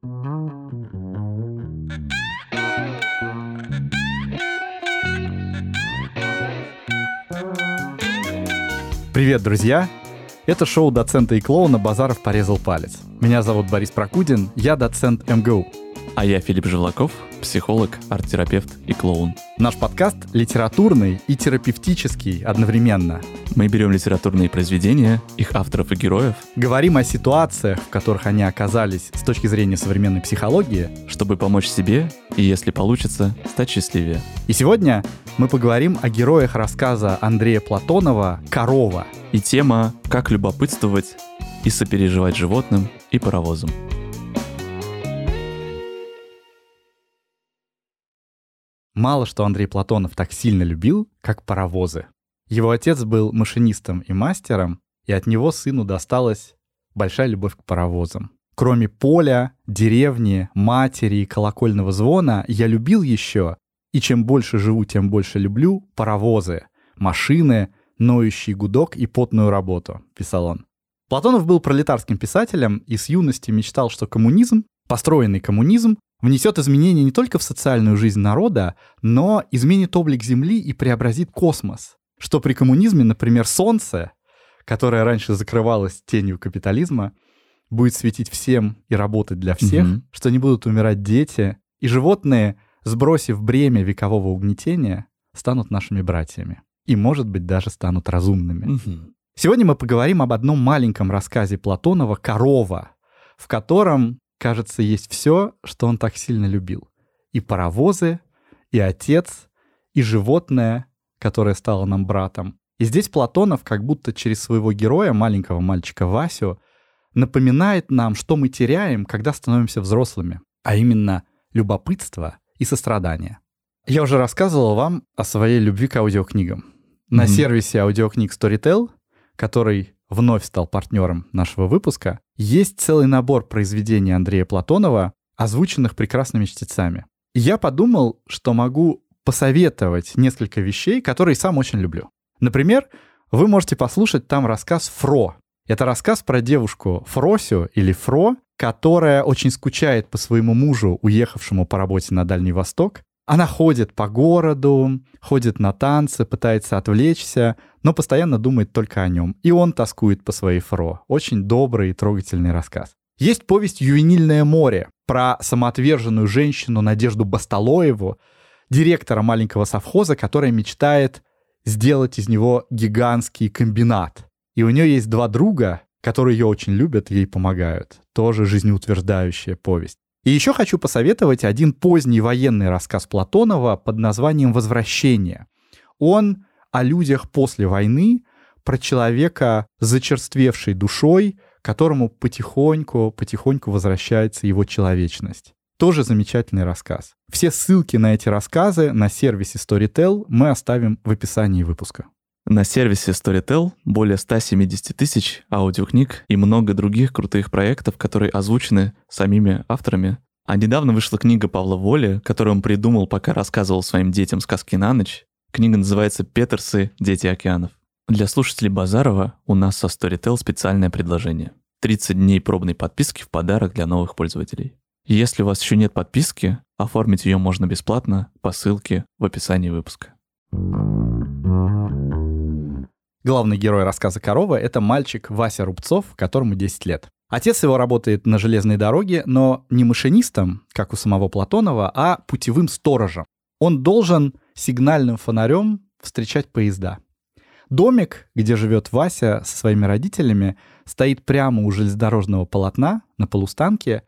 Привет, друзья! Это шоу доцента и клоуна «Базаров порезал палец». Меня зовут Борис Прокудин, я доцент МГУ. А я Филипп Желаков, психолог, арт-терапевт и клоун. Наш подкаст литературный и терапевтический одновременно. Мы берем литературные произведения, их авторов и героев, Говорим о ситуациях, в которых они оказались с точки зрения современной психологии. чтобы помочь себе и, если получится, стать счастливее. И сегодня мы поговорим о героях рассказа Андрея Платонова «Корова». И тема «Как любопытствовать и сопереживать животным и паровозам». Мало что Андрей Платонов так сильно любил, как паровозы. Его отец был машинистом и мастером, и от него сыну досталась большая любовь к паровозам. Кроме поля, деревни, матери и колокольного звона, я любил еще, и чем больше живу, тем больше люблю, паровозы, машины, ноющий гудок и потную работу, писал он. Платонов был пролетарским писателем и с юности мечтал, что коммунизм, построенный коммунизм, внесет изменения не только в социальную жизнь народа, но изменит облик Земли и преобразит космос. Что при коммунизме, например, Солнце, которое раньше закрывалось тенью капитализма, будет светить всем и работать для всех, Мгм. что не будут умирать дети, и животные, сбросив бремя векового угнетения, станут нашими братьями. И, может быть, даже станут разумными. Сегодня мы поговорим об одном маленьком рассказе Платонова «Корова», в котором, кажется, есть все, что он так сильно любил. И паровозы, и отец, и животное, которое стало нам братом. И здесь Платонов как будто через своего героя, маленького мальчика Васю, напоминает нам, что мы теряем, когда становимся взрослыми, а именно любопытство и сострадание. Я уже рассказывал вам о своей любви к аудиокнигам. На Мгм. сервисе аудиокниг Storytel, который вновь стал партнером нашего выпуска, есть целый набор произведений Андрея Платонова, озвученных прекрасными чтецами. Я подумал, что могу посоветовать несколько вещей, которые сам очень люблю. Например, вы можете послушать там рассказ «Фро». Это рассказ про девушку Фросю или Фро, которая очень скучает по своему мужу, уехавшему по работе на Дальний Восток. Она ходит по городу, ходит на танцы, пытается отвлечься, но постоянно думает только о нем. И он тоскует по своей Фро. Очень добрый и трогательный рассказ. Есть повесть «Ювенильное море» про самоотверженную женщину Надежду Басталоеву, директора маленького совхоза, которая мечтает сделать из него гигантский комбинат. И у нее есть два друга, которые ее очень любят и ей помогают. Тоже жизнеутверждающая повесть. И еще хочу посоветовать один поздний военный рассказ Платонова под названием «Возвращение». Он о людях после войны, про человека, зачерствевшей душой, которому потихоньку, потихоньку возвращается его человечность. Тоже замечательный рассказ. Все ссылки на эти рассказы на сервисе Storytel мы оставим в описании выпуска. На сервисе Storytel более 170 тысяч аудиокниг и много других крутых проектов, которые озвучены самими авторами. А недавно вышла книга Павла Воли, которую он придумал, пока рассказывал своим детям сказки на ночь. Книга называется «Петерсы. Дети океанов». Для слушателей Базарова у нас со Storytel специальное предложение. 30 дней пробной подписки в подарок для новых пользователей. Если у вас еще нет подписки, оформить ее можно бесплатно по ссылке в описании выпуска. Главный герой рассказа «Корова» — это мальчик Вася Рубцов, которому 10 лет. Отец его работает на железной дороге, но не машинистом, как у самого Платонова, а путевым сторожем. Он должен сигнальным фонарем встречать поезда. Домик, где живет Вася со своими родителями, стоит прямо у железнодорожного полотна на полустанке,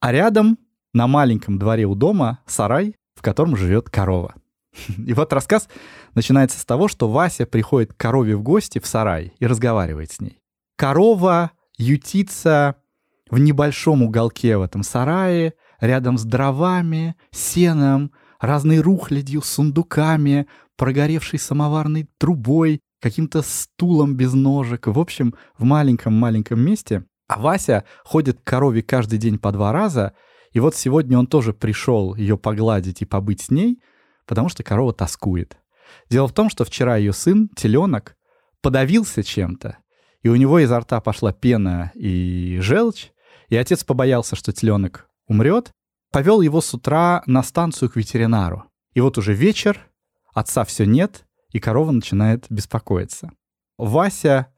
а рядом, на маленьком дворе у дома, сарай, в котором живет корова. И вот рассказ начинается с того, что Вася приходит к корове в гости в сарай и разговаривает с ней. Корова ютится в небольшом уголке в этом сарае, рядом с дровами, сеном, разной рухлядью, сундуками, прогоревшей самоварной трубой, каким-то стулом без ножек. В общем, в маленьком-маленьком месте. А Вася ходит к корове каждый день по два раза. И вот сегодня он тоже пришел ее погладить и побыть с ней, потому что корова тоскует. Дело в том, что вчера ее сын, теленок, подавился чем-то, и у него изо рта пошла пена и желчь, и отец побоялся, что теленок умрет, повел его с утра на станцию к ветеринару. И вот уже вечер, отца все нет, и корова начинает беспокоиться. Вася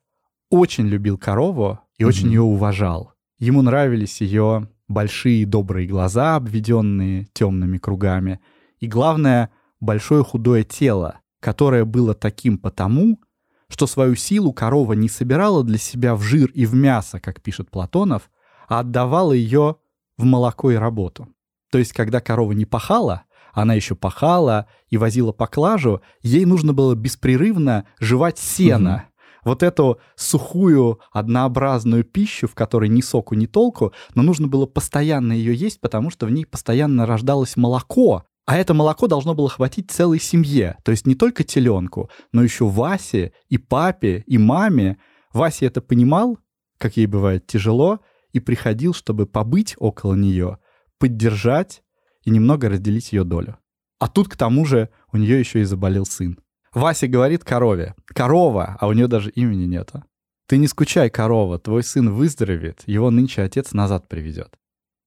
очень любил корову и очень ее уважал. Ему нравились ее большие добрые глаза, обведенные темными кругами, и, главное, большое худое тело, которое было таким потому, что свою силу корова не собирала для себя в жир и в мясо, как пишет Платонов, а отдавала ее в молоко и работу. То есть, когда корова не пахала, она еще пахала и возила поклажу, ей нужно было беспрерывно жевать сено. Угу. Вот эту сухую, однообразную пищу, в которой ни соку, ни толку, но нужно было постоянно ее есть, потому что в ней постоянно рождалось молоко, а это молоко должно было хватить целой семье, то есть не только теленку, но еще Васе и папе и маме. Вася это понимал, как ей бывает тяжело, и приходил, чтобы побыть около нее, поддержать и немного разделить ее долю. А тут, к тому же, у нее еще и заболел сын. Вася говорит корове. Корова, а у нее даже имени нету. Ты не скучай, корова, твой сын выздоровеет, его нынче отец назад приведет.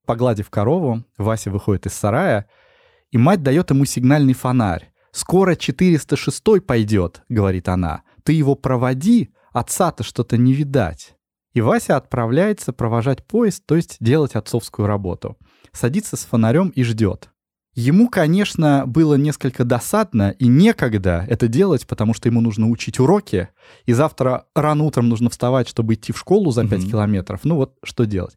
Погладив корову, Вася выходит из сарая и мать дает ему сигнальный фонарь. «Скоро 406 пойдет», — говорит она. «Ты его проводи, отца-то что-то не видать». И Вася отправляется провожать поезд, то есть делать отцовскую работу. Садится с фонарем и ждет. Ему, конечно, было несколько досадно и некогда это делать, потому что ему нужно учить уроки, и завтра рано утром нужно вставать, чтобы идти в школу за 5 mm-hmm. километров. Ну вот что делать.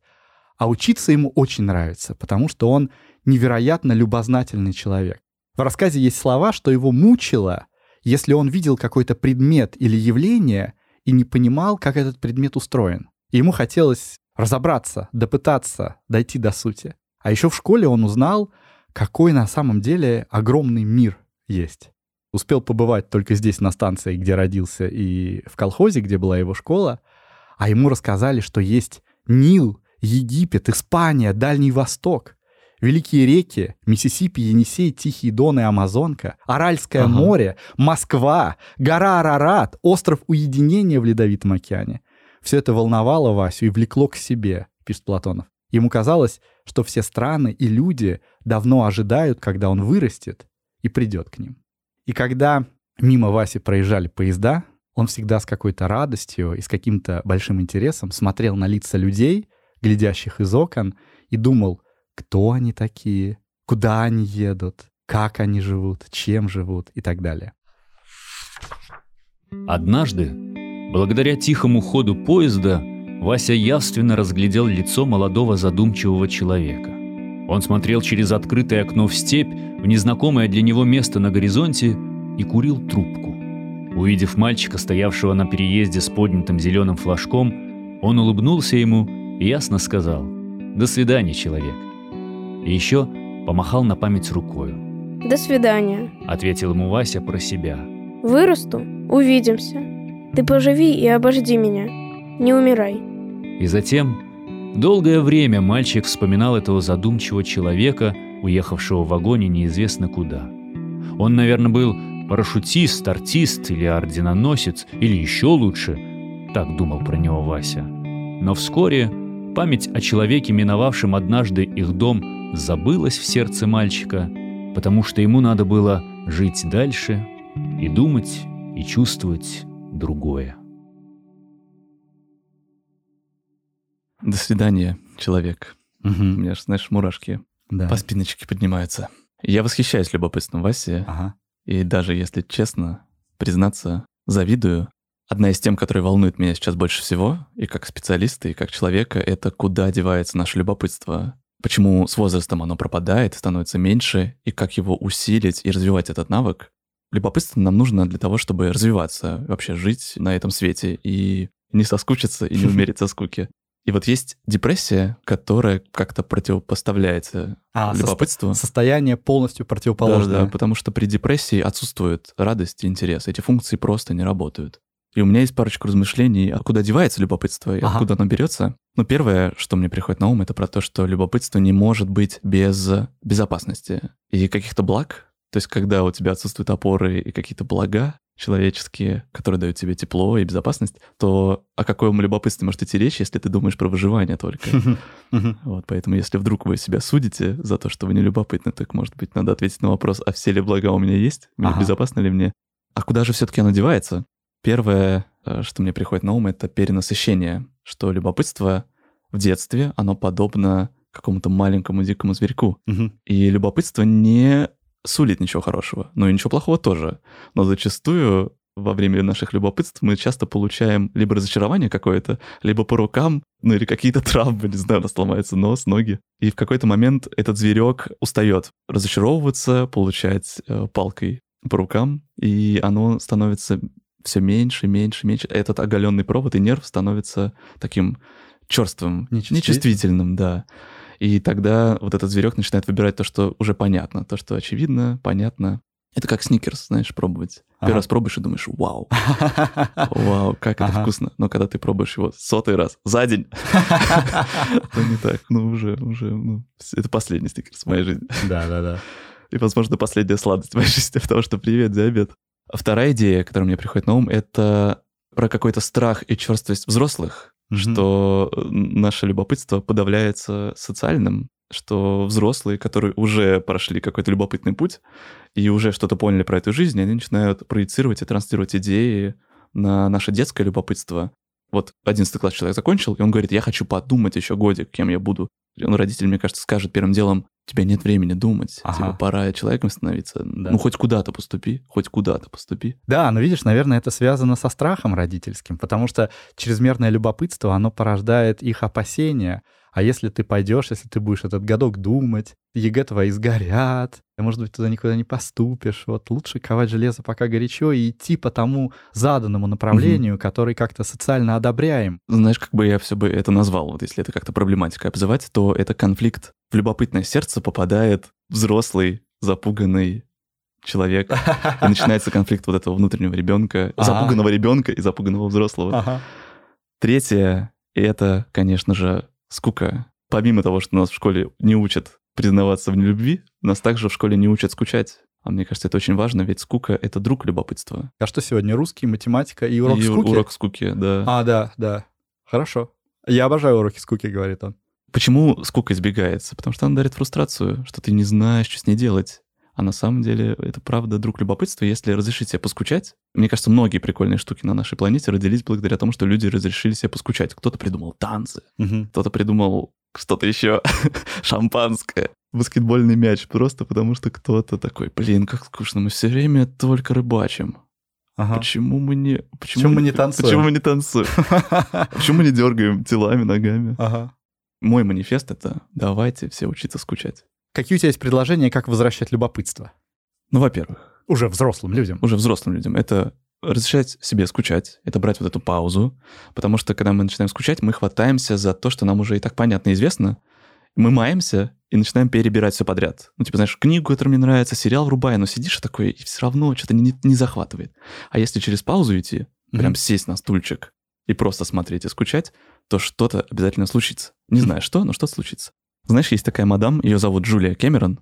А учиться ему очень нравится, потому что он невероятно любознательный человек. В рассказе есть слова, что его мучило, если он видел какой-то предмет или явление и не понимал, как этот предмет устроен. И ему хотелось разобраться, допытаться, дойти до сути. А еще в школе он узнал, какой на самом деле огромный мир есть. Успел побывать только здесь, на станции, где родился, и в колхозе, где была его школа, а ему рассказали, что есть Нил, Египет, Испания, Дальний Восток. Великие реки, Миссисипи, Енисей, Тихий Дон и Амазонка, Аральское ага. море, Москва, гора Арарат, остров уединения в Ледовитом океане. Все это волновало Васю и влекло к себе, пишет Платонов. Ему казалось, что все страны и люди давно ожидают, когда он вырастет и придет к ним. И когда мимо Васи проезжали поезда, он всегда с какой-то радостью и с каким-то большим интересом смотрел на лица людей, глядящих из окон, и думал — кто они такие, куда они едут, как они живут, чем живут и так далее. Однажды, благодаря тихому ходу поезда, Вася явственно разглядел лицо молодого задумчивого человека. Он смотрел через открытое окно в степь, в незнакомое для него место на горизонте, и курил трубку. Увидев мальчика, стоявшего на переезде с поднятым зеленым флажком, он улыбнулся ему ясно сказал «До свидания, человек». И еще помахал на память рукою. «До свидания», — ответил ему Вася про себя. «Вырасту, увидимся. Ты поживи и обожди меня. Не умирай». И затем долгое время мальчик вспоминал этого задумчивого человека, уехавшего в вагоне неизвестно куда. Он, наверное, был парашютист, артист или орденоносец, или еще лучше, так думал про него Вася. Но вскоре память о человеке, миновавшем однажды их дом, забылось в сердце мальчика, потому что ему надо было жить дальше и думать и чувствовать другое. До свидания, человек. Угу. У меня же, знаешь, мурашки да. по спиночке поднимаются. Я восхищаюсь любопытством Васи. Ага. И даже, если честно, признаться, завидую. Одна из тем, которая волнует меня сейчас больше всего, и как специалиста, и как человека, это куда девается наше любопытство почему с возрастом оно пропадает, становится меньше, и как его усилить и развивать этот навык. Любопытство нам нужно для того, чтобы развиваться, вообще жить на этом свете и не соскучиться и не умереть со скуки. И вот есть депрессия, которая как-то противопоставляется а, любопытству. Со- состояние полностью противоположное. Да, да, потому что при депрессии отсутствует радость и интерес. Эти функции просто не работают. И у меня есть парочку размышлений, откуда девается любопытство и ага. откуда оно берется. Ну, первое, что мне приходит на ум, это про то, что любопытство не может быть без безопасности и каких-то благ. То есть, когда у тебя отсутствуют опоры и какие-то блага, человеческие, которые дают тебе тепло и безопасность, то о каком любопытстве может идти речь, если ты думаешь про выживание только? Вот, поэтому если вдруг вы себя судите за то, что вы не любопытны, так, может быть, надо ответить на вопрос, а все ли блага у меня есть? Безопасно ли мне? А куда же все-таки оно девается? Первое, э, что мне приходит на ум, это перенасыщение, что любопытство в детстве, оно подобно какому-то маленькому дикому зверьку. Мгм. И любопытство не сулит ничего хорошего, но и ничего плохого тоже. Но зачастую во время наших любопытств мы часто получаем либо разочарование какое-то, либо по рукам, ну или какие-то травмы, не знаю, у нас ломается нос, ноги. И в какой-то момент этот зверек устает разочаровываться, получать э, палкой по рукам, и оно становится все меньше, меньше, меньше. Этот оголенный провод и нерв становится таким черствым, Нечувствительным. нечувствительным, да. И тогда вот этот зверек начинает выбирать то, что уже понятно, то, что очевидно, понятно. Это как сникерс, знаешь, пробовать. Первый Ага. раз пробуешь и думаешь, вау, вау, как это вкусно. Но когда ты пробуешь его сотый раз за день, то не так. Ну, уже, уже, ну, это последний сникерс в моей жизни. Да, да, да. И, возможно, последняя сладость в моей жизни, потому что привет, диабет. Вторая идея, которая мне приходит на ум, это про какой-то страх и черствость взрослых, Мгм. что э, наше любопытство подавляется социальным, что взрослые, которые уже прошли какой-то любопытный путь и уже что-то поняли про эту жизнь, они начинают проецировать и транслировать идеи на наше детское любопытство. Вот 11 класс человек закончил, и он говорит, я хочу подумать еще годик, кем я буду. Он родитель, мне кажется, скажет первым делом, у тебя нет времени думать, Ага. типа пора человеком становиться. Да. Ну, хоть куда-то поступи, хоть куда-то поступи. Да, но видишь, наверное, это связано со страхом родительским, потому что чрезмерное любопытство, оно порождает их опасения. А если ты пойдешь, если ты будешь этот годок думать, ЕГЭ твои сгорят, и, может быть, туда никуда не поступишь. Вот лучше ковать железо пока горячо и идти по тому заданному направлению, который как-то социально одобряем. Знаешь, как бы я все бы это назвал, вот если это как-то проблематикой обзывать, то это конфликт. В любопытное сердце попадает взрослый, запуганный человек, и начинается конфликт вот этого внутреннего ребенка, Ага. запуганного ребенка и запуганного взрослого. Третье — это, конечно же, скука. Помимо того, что нас в школе не учат признаваться в нелюбви, нас также в школе не учат скучать. А мне кажется, это очень важно, ведь скука — это друг любопытства. А что сегодня? Русский, математика и урок И скуки? урок скуки, да. А, да, да. Хорошо. Я обожаю уроки скуки, говорит он. Почему скука избегается? Потому что она дарит фрустрацию, что ты не знаешь, что с ней делать. А на самом деле это правда друг любопытства. Если разрешить себе поскучать, мне кажется, многие прикольные штуки на нашей планете родились благодаря тому, что люди разрешили себе поскучать. Кто-то придумал танцы, Мгм. кто-то придумал что-то еще, шампанское, баскетбольный мяч, просто потому что кто-то такой, блин, как скучно, мы все время только рыбачим. Ага. Почему мы не... Почему мы не танцуем? Почему мы не танцуем? Почему мы не дергаем телами, ногами? Ага. Мой манифест — это давайте все учиться скучать. Какие у тебя есть предложения, как возвращать любопытство? Ну, во-первых, Уже взрослым людям. уже взрослым людям это разрешать себе скучать, это брать вот эту паузу, потому что когда мы начинаем скучать, мы хватаемся за то, что нам уже и так понятно и известно, мы маемся и начинаем перебирать все подряд. Ну, типа, знаешь, книгу, которая мне нравится, сериал врубаю, но сидишь и такой, и все равно что-то не, не захватывает. А если через паузу идти, прям Мгм. сесть на стульчик и просто смотреть и скучать, то что-то обязательно случится. Не знаю что, но что-то случится. Знаешь, есть такая мадам, ее зовут Джулия Кэмерон.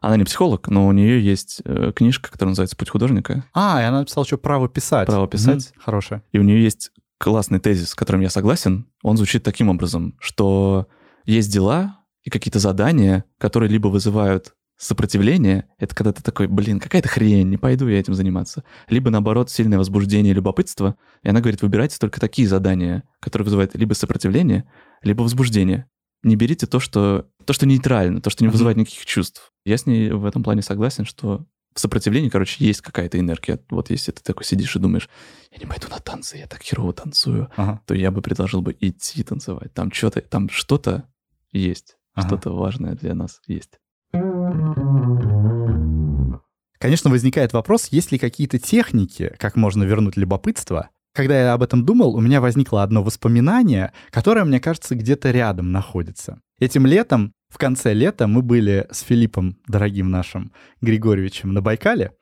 Она не психолог, но у нее есть э, книжка, которая называется «Путь художника». А, и она написала, что право писать. Право писать. Мгм. Хорошее. И у нее есть классный тезис, с которым я согласен. Он звучит таким образом, что есть дела и какие-то задания, которые либо вызывают сопротивление, это когда ты такой, блин, какая-то хрень, не пойду я этим заниматься. Либо, наоборот, сильное возбуждение и любопытство. И она говорит, выбирайте только такие задания, которые вызывают либо сопротивление, либо возбуждение. Не берите то, что, то, что нейтрально, то, что не вызывает никаких чувств. Я с ней в этом плане согласен, что в сопротивлении, короче, есть какая-то энергия. Вот если ты такой сидишь и думаешь, я не пойду на танцы, я так херово танцую, Ага. то я бы предложил бы идти танцевать. Там что-то, там что-то есть, Ага. что-то важное для нас есть. Конечно, возникает вопрос, есть ли какие-то техники, как можно вернуть любопытство. Когда я об этом думал, у меня возникло одно воспоминание, которое, мне кажется, где-то рядом находится. Этим летом, в конце лета, мы были с Филиппом, дорогим нашим Григорьевичем, на Байкале,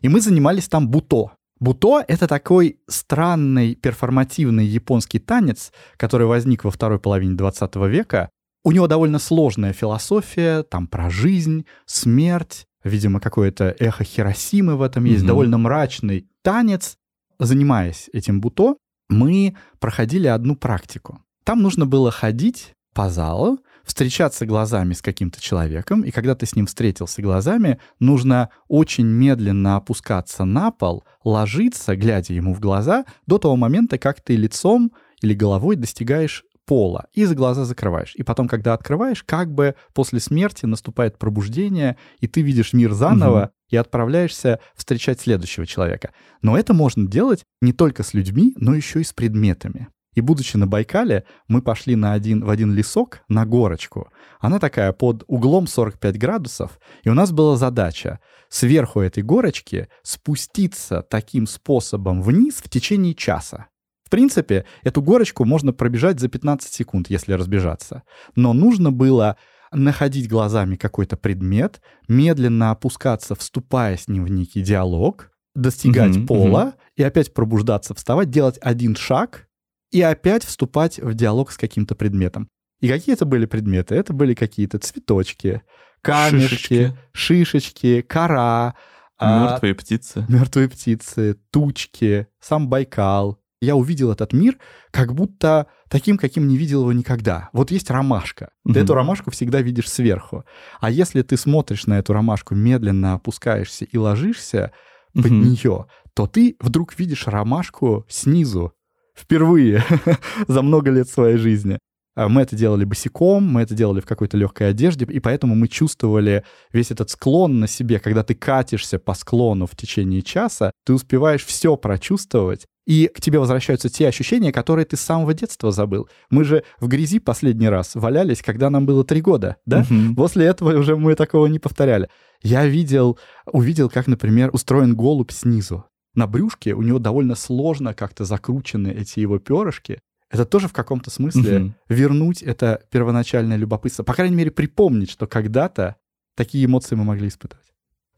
и мы занимались там буто. Буто — это такой странный перформативный японский танец, который возник во второй половине 20 века. У него довольно сложная философия, там про жизнь, смерть, видимо, какое-то эхо Хиросимы в этом есть, Мгм. довольно мрачный танец. Занимаясь этим буто, мы проходили одну практику. Там нужно было ходить по залу, встречаться глазами с каким-то человеком, и когда ты с ним встретился глазами, нужно очень медленно опускаться на пол, ложиться, глядя ему в глаза, до того момента, как ты лицом или головой достигаешь пола и за глаза закрываешь. И потом, когда открываешь, как бы после смерти наступает пробуждение, и ты видишь мир заново и отправляешься встречать следующего человека. Но это можно делать не только с людьми, но еще и с предметами. И будучи на Байкале, мы пошли на один, в один лесок, на горочку. Она такая под углом 45 градусов, и у нас была задача сверху этой горочки спуститься таким способом вниз в течение часа. В принципе, эту горочку можно пробежать за 15 секунд, если разбежаться. Но нужно было находить глазами какой-то предмет, медленно опускаться, вступая с ним в некий диалог, достигать Мгм, пола и опять пробуждаться, вставать, делать один шаг и опять вступать в диалог с каким-то предметом. И какие это были предметы? Это были какие-то цветочки, камешки, шишечки, кора, а, Мертвые птицы. мертвые птицы, тучки, сам Байкал. Я увидел этот мир как будто таким, каким не видел его никогда. Вот есть ромашка. Ты эту ромашку всегда видишь сверху. А если ты смотришь на эту ромашку, медленно опускаешься и ложишься под Мгм. нее, то ты вдруг видишь ромашку снизу. Впервые за много лет своей жизни. А Мы это делали босиком, мы это делали в какой-то легкой одежде, и поэтому мы чувствовали весь этот склон на себе. Когда ты катишься по склону в течение часа, ты успеваешь все прочувствовать, и к тебе возвращаются те ощущения, которые ты с самого детства забыл. Мы же в грязи последний раз валялись, когда нам было три года, да? Мгм. После этого уже мы такого не повторяли. Я видел, увидел, как, например, устроен голубь снизу. На брюшке у него довольно сложно как-то закручены эти его перышки. Это тоже в каком-то смысле Мгм. вернуть это первоначальное любопытство. По крайней мере, припомнить, что когда-то такие эмоции мы могли испытывать.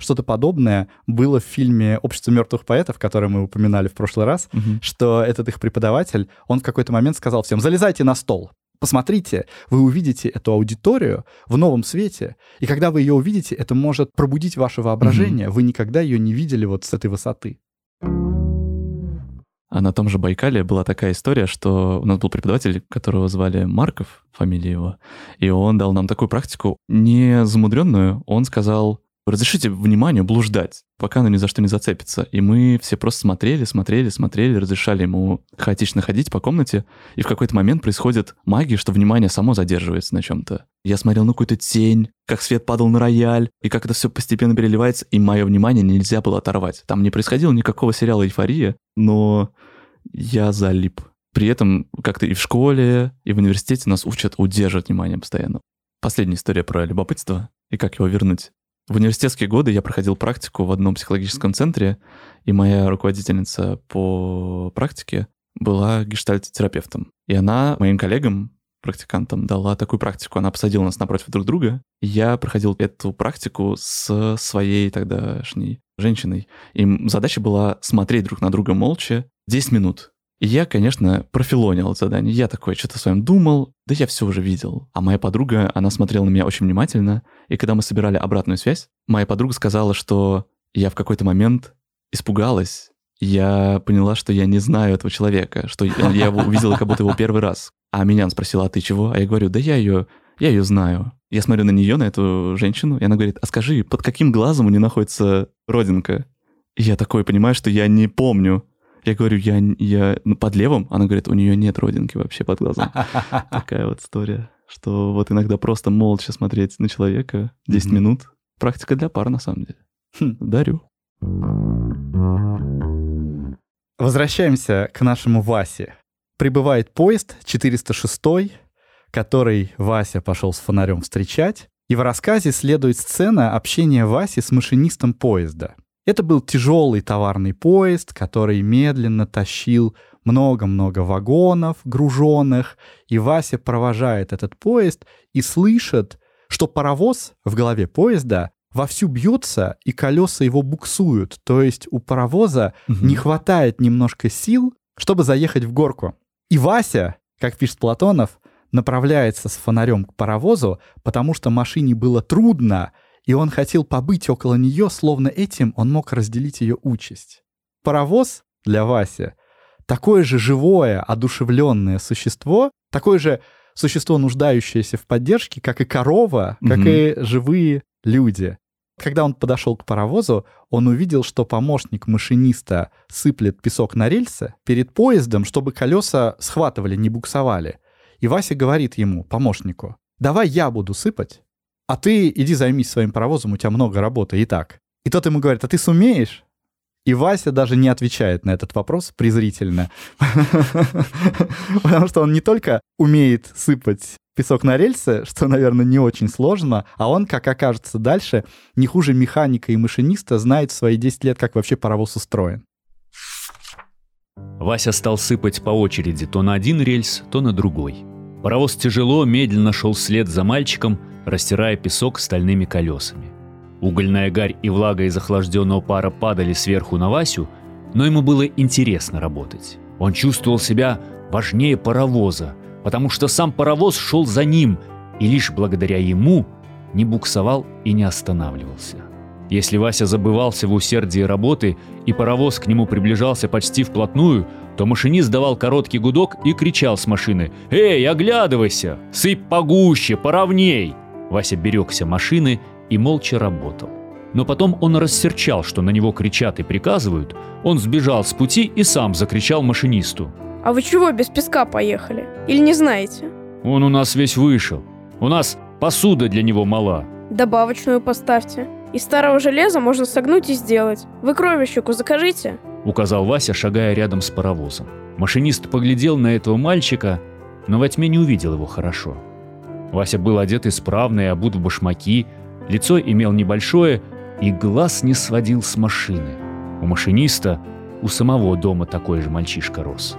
Что-то подобное было в фильме «Общество мертвых поэтов», который мы упоминали в прошлый раз, Мгм. что этот их преподаватель, он в какой-то момент сказал всем, залезайте на стол, посмотрите, вы увидите эту аудиторию в новом свете, и когда вы ее увидите, это может пробудить ваше воображение, вы никогда ее не видели вот с этой высоты. А на том же Байкале была такая история, что у нас был преподаватель, которого звали Марков, фамилия его, и он дал нам такую практику, не замудренную, он сказал, разрешите вниманию блуждать, пока оно ни за что не зацепится. И мы все просто смотрели, смотрели, смотрели, разрешали ему хаотично ходить по комнате, и в какой-то момент происходит магия, что внимание само задерживается на чем-то. Я смотрел на какую-то тень, как свет падал на рояль, и как это все постепенно переливается, и мое внимание нельзя было оторвать. Там не происходило никакого сериала «Эйфория», но я залип. При этом как-то и в школе, и в университете нас учат удерживать внимание постоянно. Последняя история про любопытство и как его вернуть. В университетские годы я проходил практику в одном психологическом центре, и моя руководительница по практике была гештальт-терапевтом. И она моим коллегам, практикантам, дала такую практику. Она посадила нас напротив друг друга, и я проходил эту практику с своей тогдашней женщиной. И задача была смотреть друг на друга молча 10 минут. И я, конечно, профилонил задание. Я такой что-то с вами думал, да я все уже видел. А моя подруга, она смотрела на меня очень внимательно, и когда мы собирали обратную связь, моя подруга сказала, что я в какой-то момент испугалась. Я поняла, что я не знаю этого человека, что я я его увидела как будто его первый раз. А меня она спросила, а ты чего? А я говорю, да я ее, я ее знаю. Я смотрю на нее, на эту женщину, и она говорит, а скажи, под каким глазом у нее находится родинка? И я такой понимаю, что я не помню. Я говорю, я, я ну, под левым? Она говорит, у нее нет родинки вообще под глазом. Такая вот история, что вот иногда просто молча смотреть на человека 10 Мгм. минут. Практика для пар, на самом деле. Хм. Дарю. Возвращаемся к нашему Васе. Прибывает поезд 406, который Вася пошел с фонарем встречать, и в рассказе следует сцена общения Васи с машинистом поезда. Это был тяжелый товарный поезд, который медленно тащил много-много вагонов груженных, и Вася провожает этот поезд и слышит, что паровоз в голове поезда вовсю бьется, и колеса его буксуют. То есть у паровоза не хватает немножко сил, чтобы заехать в горку. И Вася, как пишет Платонов, направляется с фонарем к паровозу, потому что машине было трудно, и он хотел побыть около нее, словно этим он мог разделить ее участь. Паровоз для Васи такое же живое, одушевленное существо, такое же существо, нуждающееся в поддержке, как и корова, как угу. и живые люди. Когда он подошел к паровозу, он увидел, что помощник машиниста сыплет песок на рельсы перед поездом, чтобы колеса схватывали, не буксовали. И Вася говорит ему, помощнику, давай я буду сыпать, а ты иди займись своим паровозом, у тебя много работы и так. И тот ему говорит, а ты сумеешь? И Вася даже не отвечает на этот вопрос презрительно. Потому что он не только умеет сыпать песок на рельсы, что, наверное, не очень сложно, а он, как окажется дальше, не хуже механика и машиниста, знает в свои 10 лет, как вообще паровоз устроен. Вася стал сыпать по очереди то на один рельс, то на другой. Паровоз тяжело, медленно шел вслед за мальчиком, растирая песок стальными колесами. Угольная гарь и влага из охлажденного пара падали сверху на Васю, но ему было интересно работать. Он чувствовал себя важнее паровоза, потому что сам паровоз шел за ним, и лишь благодаря ему не буксовал и не останавливался. Если Вася забывался в усердии работы, и паровоз к нему приближался почти вплотную, то машинист давал короткий гудок и кричал с машины «Эй, оглядывайся! Сыпь погуще, поровней!» Вася берегся машины и молча работал. Но потом он рассерчал, что на него кричат и приказывают, он сбежал с пути и сам закричал машинисту. «А вы чего без песка поехали? Или не знаете?» «Он у нас весь вышел. У нас посуда для него мала». «Добавочную поставьте. Из старого железа можно согнуть и сделать. Вы кровищику закажите?» Указал Вася, шагая рядом с паровозом. Машинист поглядел на этого мальчика, но во тьме не увидел его хорошо. Вася был одет исправно и обут в башмаки, Лицо имел небольшое, и глаз не сводил с машины. У машиниста у самого дома такой же мальчишка рос.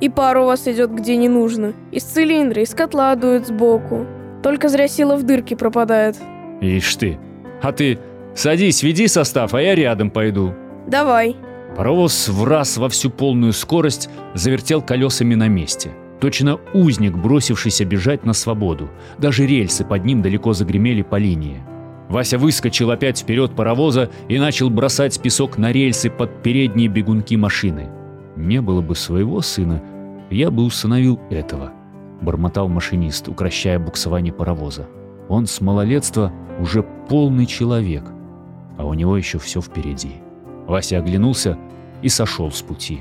И пар у вас идет где не нужно. Из цилиндра, из котла дует сбоку. Только зря сила в дырке пропадает. Ишь ты. А ты садись, веди состав, а я рядом пойду. Давай. Паровоз в раз во всю полную скорость завертел колесами на месте. Точно узник, бросившийся бежать на свободу. Даже рельсы под ним далеко загремели по линии. Вася выскочил опять вперед паровоза и начал бросать песок на рельсы под передние бегунки машины. «Не было бы своего сына, я бы установил этого», — бормотал машинист, укращая буксование паровоза. «Он с малолетства уже полный человек, а у него еще все впереди». Вася оглянулся и сошел с пути.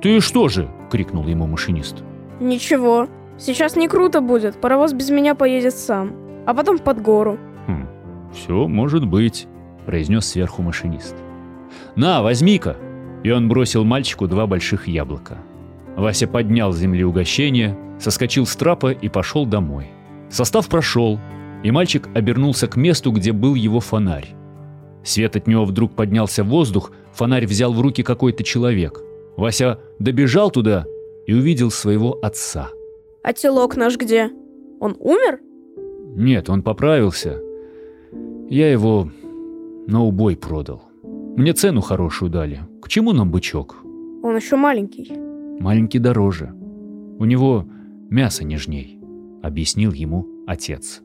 «Ты что же?» — крикнул ему машинист. «Ничего. Сейчас не круто будет. Паровоз без меня поедет сам. А потом под гору. «Все может быть», — произнес сверху машинист. «На, возьми-ка!» И он бросил мальчику два больших яблока. Вася поднял с земли угощение, соскочил с трапа и пошел домой. Состав прошел, и мальчик обернулся к месту, где был его фонарь. Свет от него вдруг поднялся в воздух, фонарь взял в руки какой-то человек. Вася добежал туда и увидел своего отца. «А телок наш где? Он умер?» «Нет, он поправился. Я его на убой продал. Мне цену хорошую дали. К чему нам бычок? Он еще маленький. Маленький дороже. У него мясо нежней, объяснил ему отец.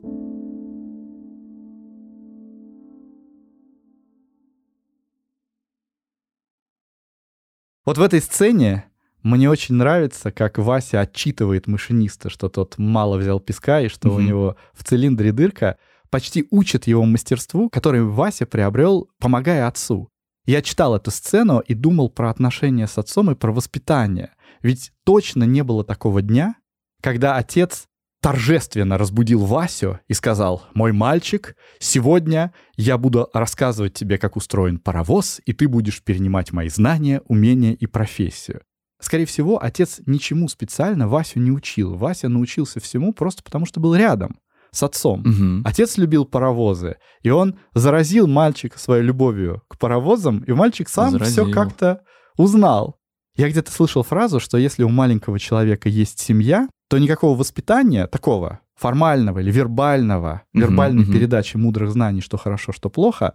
Вот в этой сцене мне очень нравится, как Вася отчитывает машиниста, что тот мало взял песка и что угу. у него в цилиндре дырка почти учит его мастерству, которое Вася приобрел, помогая отцу. Я читал эту сцену и думал про отношения с отцом и про воспитание. Ведь точно не было такого дня, когда отец торжественно разбудил Васю и сказал, «Мой мальчик, сегодня я буду рассказывать тебе, как устроен паровоз, и ты будешь перенимать мои знания, умения и профессию». Скорее всего, отец ничему специально Васю не учил. Вася научился всему просто потому, что был рядом с отцом. Угу. Отец любил паровозы, и он заразил мальчика своей любовью к паровозам, и мальчик сам заразил. все как-то узнал. Я где-то слышал фразу, что если у маленького человека есть семья, то никакого воспитания такого формального или вербального, вербальной угу. передачи мудрых знаний, что хорошо, что плохо,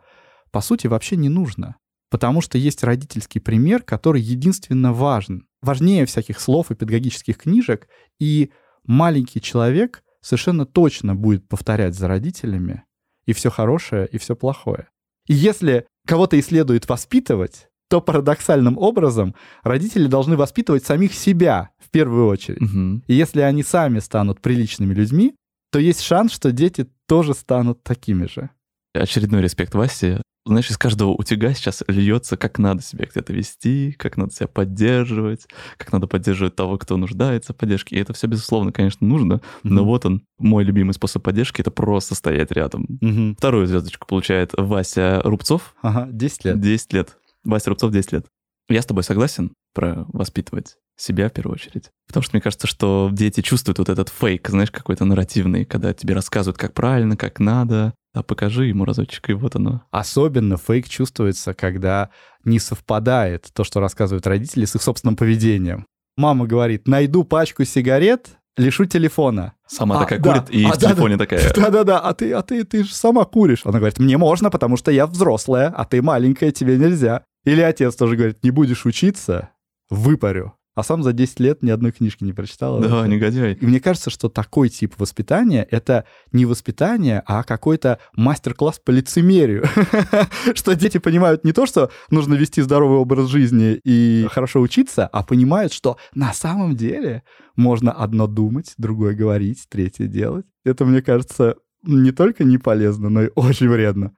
по сути вообще не нужно. Потому что есть родительский пример, который единственно важен. Важнее всяких слов и педагогических книжек. И маленький человек совершенно точно будет повторять за родителями и все хорошее, и все плохое. И если кого-то и следует воспитывать, то парадоксальным образом родители должны воспитывать самих себя первую очередь. Мгм. И если они сами станут приличными людьми, то есть шанс, что дети тоже станут такими же. Очередной респект Васе. Знаешь, из каждого утюга сейчас льется, как надо себя где-то вести, как надо себя поддерживать, как надо поддерживать того, кто нуждается в поддержке. И это все, безусловно, конечно, нужно. Но Мгм. вот он, мой любимый способ поддержки, это просто стоять рядом. Мгм. Вторую звездочку получает Вася Рубцов. Ага, 10 лет. 10 лет. Вася Рубцов 10 лет. Я с тобой согласен про воспитывать себя в первую очередь. Потому что мне кажется, что дети чувствуют вот этот фейк, знаешь, какой-то нарративный, когда тебе рассказывают, как правильно, как надо. А покажи ему разочек, и вот оно. Особенно фейк чувствуется, когда не совпадает то, что рассказывают родители, с их собственным поведением. Мама говорит, найду пачку сигарет, лишу телефона. Сама А, такая да. курит, и А, в да, телефоне такая. Да-да-да, а ты, а ты, ты же сама куришь. Она говорит, мне можно, потому что я взрослая, а ты маленькая, тебе нельзя. Или отец тоже говорит, не будешь учиться, выпарю. А сам за 10 лет ни одной книжки не прочитал. Да, вообще. негодяй. И мне кажется, что такой тип воспитания — это не воспитание, а какой-то мастер-класс по лицемерию. Что дети понимают не то, что нужно вести здоровый образ жизни и хорошо учиться, а понимают, что на самом деле можно одно думать, другое говорить, третье делать. Это, мне кажется, не только не полезно, но и очень вредно.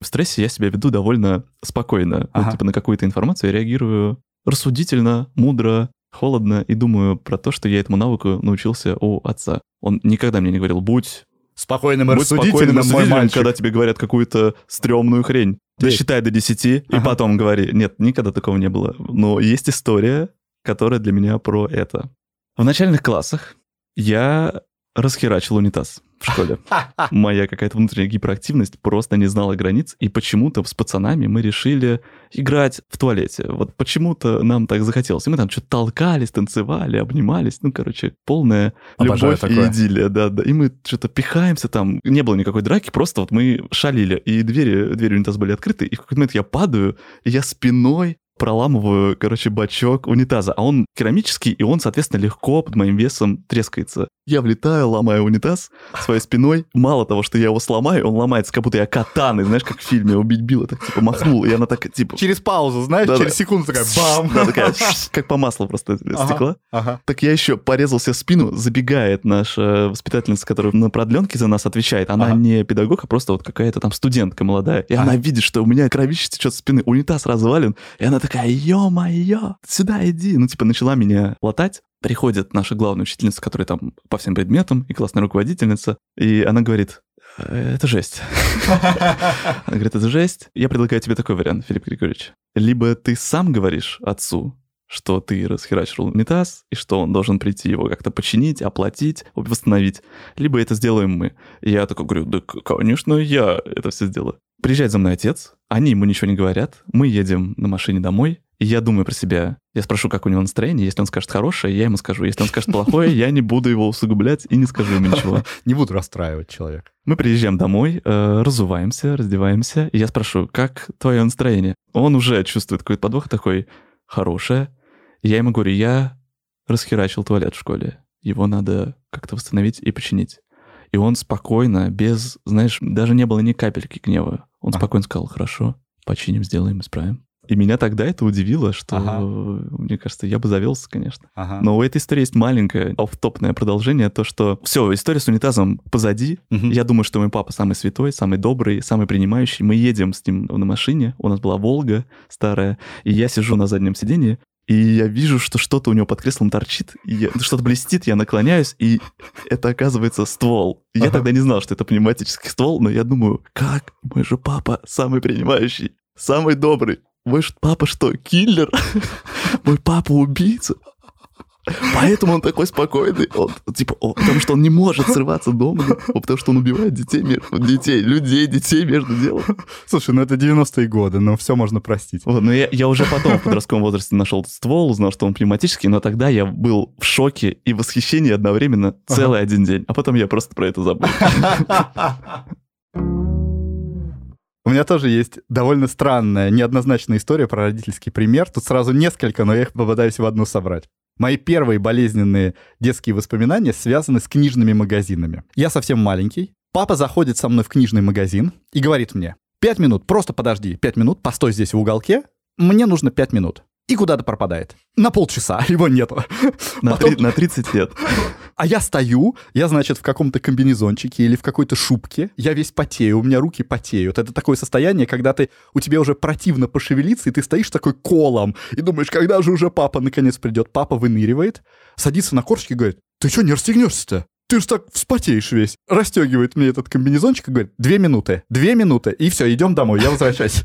В стрессе я себя веду довольно спокойно. Ага. типа на какую-то информацию я реагирую рассудительно, мудро, холодно и думаю про то, что я этому навыку научился у отца. Он никогда мне не говорил, будь, Спокойным и будь спокойным, рассудительным, мой рассудительным, мальчик. когда тебе говорят какую-то стрёмную хрень. Ты считай до 10 и Ага. потом говори. Нет, никогда такого не было. Но есть история, которая для меня про это. В начальных классах я расхерачил унитаз в школе. Моя какая-то внутренняя гиперактивность просто не знала границ, и почему-то с пацанами мы решили играть в туалете. Вот почему-то нам так захотелось. И мы там что-то толкались, танцевали, обнимались. Ну, короче, полная Обожаю любовь такое. и идиллия, да, да. И мы что-то пихаемся там. Не было никакой драки, просто вот мы шалили. И двери, двери унитаза были открыты, и в какой-то момент я падаю, и я спиной проламываю, короче, бачок унитаза, а он керамический, и он, соответственно, легко под моим весом трескается. Я влетаю, ломаю унитаз своей спиной. Мало того, что я его сломаю, он ломается, как будто я катаной, знаешь, как в фильме «Убить Билла», так типа махнул, и она так, типа... Через паузу, знаешь, Да-да. через секунду такая бам. Да, такая, как по маслу просто Ага. стекла. Ага. Так я еще порезал себе спину, забегает наша воспитательница, которая на продленке за нас отвечает. Она Ага. не педагог, а просто вот какая-то там студентка молодая. И Ага. она видит, что у меня кровище течет со спины, унитаз развален. И она такая, ё-моё, сюда иди. Ну, типа, начала меня латать. Приходит наша главная учительница, которая там по всем предметам, и классная руководительница. И она говорит, «Э, это жесть. Она говорит, это жесть. Я предлагаю тебе такой вариант, Филипп Григорьевич. Либо ты сам говоришь отцу, что ты расхерачил унитаз, и что он должен прийти его как-то починить, оплатить, восстановить, либо это сделаем мы. И я такой говорю, да, конечно, я это все сделаю. Приезжает за мной отец, они ему ничего не говорят, мы едем на машине домой, и я думаю про себя. Я спрошу, как у него настроение, если он скажет хорошее, я ему скажу. Если он скажет плохое, я не буду его усугублять и не скажу ему ничего. Не буду расстраивать человека. Мы приезжаем домой, э, разуваемся, раздеваемся, и я спрошу, как твое настроение? Он уже чувствует какой-то подвох, такой, хорошее. И я ему говорю, я расхерачил туалет в школе. Его надо как-то восстановить и починить. И он спокойно, без, знаешь, даже не было ни капельки гнева. Он Ага. спокойно сказал, хорошо, починим, сделаем, исправим. И меня тогда это удивило, что, Ага. мне кажется, я бы завелся, конечно. Ага. Но у этой истории есть маленькое офтопное продолжение, то, что все, история с унитазом позади. Мгм. Я думаю, что мой папа самый святой, самый добрый, самый принимающий. Мы едем с ним на машине, у нас была Волга старая, и я сижу на заднем сиденье, и я вижу, что что-то у него под креслом торчит, что-то блестит, я наклоняюсь, и это оказывается ствол. Я Ага. тогда не знал, что это пневматический ствол, но я думаю, как? Мой же папа самый принимающий, самый добрый. Мой ж папа что, киллер? Мой папа убийца? Поэтому он такой спокойный. Он, типа, о, потому что он не может срываться дома, потому что он убивает детей, детей, людей, детей между делом. Слушай, ну это 90-е годы, но все можно простить. Вот, но я, я уже потом в подростковом возрасте нашел ствол, узнал, что он пневматический, но тогда я был в шоке и восхищении одновременно целый один день. А потом я просто про это забыл. У меня тоже есть довольно странная, неоднозначная история про родительский пример. Тут сразу несколько, но я их попытаюсь в одну собрать. Мои первые болезненные детские воспоминания связаны с книжными магазинами. Я совсем маленький. Папа заходит со мной в книжный магазин и говорит мне, пять минут, просто подожди, пять минут, постой здесь в уголке, мне нужно пять минут и куда-то пропадает. На полчаса, его нету. На, Потом- три- на 30 лет. А я стою, я, значит, в каком-то комбинезончике или в какой-то шубке, я весь потею, у меня руки потеют. Это такое состояние, когда ты, у тебя уже противно пошевелиться, и ты стоишь такой колом, и думаешь, когда же уже папа наконец придет. Папа выныривает, садится на корточки и говорит, ты что, не расстегнешься-то? Ты же так вспотеешь весь. Расстегивает мне этот комбинезончик и говорит, две минуты, две минуты, и все, идем домой, я возвращаюсь.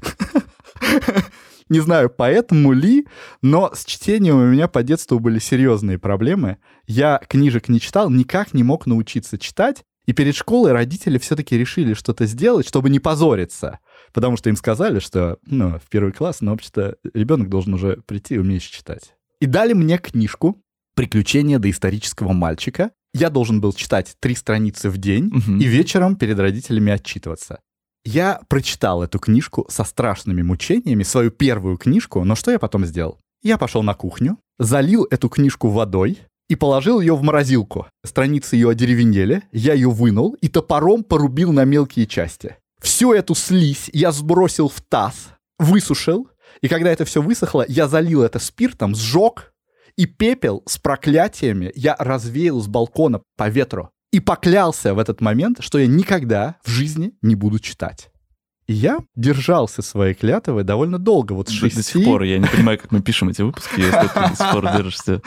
Не знаю, поэтому ли, но с чтением у меня по детству были серьезные проблемы. Я книжек не читал, никак не мог научиться читать. И перед школой родители все-таки решили что-то сделать, чтобы не позориться. Потому что им сказали, что ну, в первый класс, но вообще-то ребенок должен уже прийти и умеешь читать. И дали мне книжку «Приключения доисторического мальчика». Я должен был читать три страницы в день Мгм. и вечером перед родителями отчитываться. Я прочитал эту книжку со страшными мучениями, свою первую книжку, но что я потом сделал? Я пошел на кухню, залил эту книжку водой и положил ее в морозилку. Страницы ее одеревенели, я ее вынул и топором порубил на мелкие части. Всю эту слизь я сбросил в таз, высушил, и когда это все высохло, я залил это спиртом, сжег, и пепел с проклятиями я развеял с балкона по ветру. И поклялся в этот момент, что я никогда в жизни не буду читать. И я держался своей клятвы довольно долго, вот с До, шести... сих пор я не понимаю, как мы пишем эти выпуски, если ты до сих пор держишься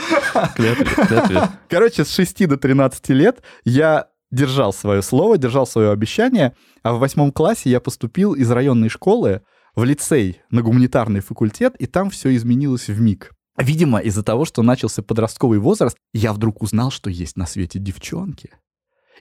клятве, клятве. Короче, с 6 до 13 лет я держал свое слово, держал свое обещание, а в восьмом классе я поступил из районной школы в лицей на гуманитарный факультет, и там все изменилось в миг. Видимо, из-за того, что начался подростковый возраст, я вдруг узнал, что есть на свете девчонки.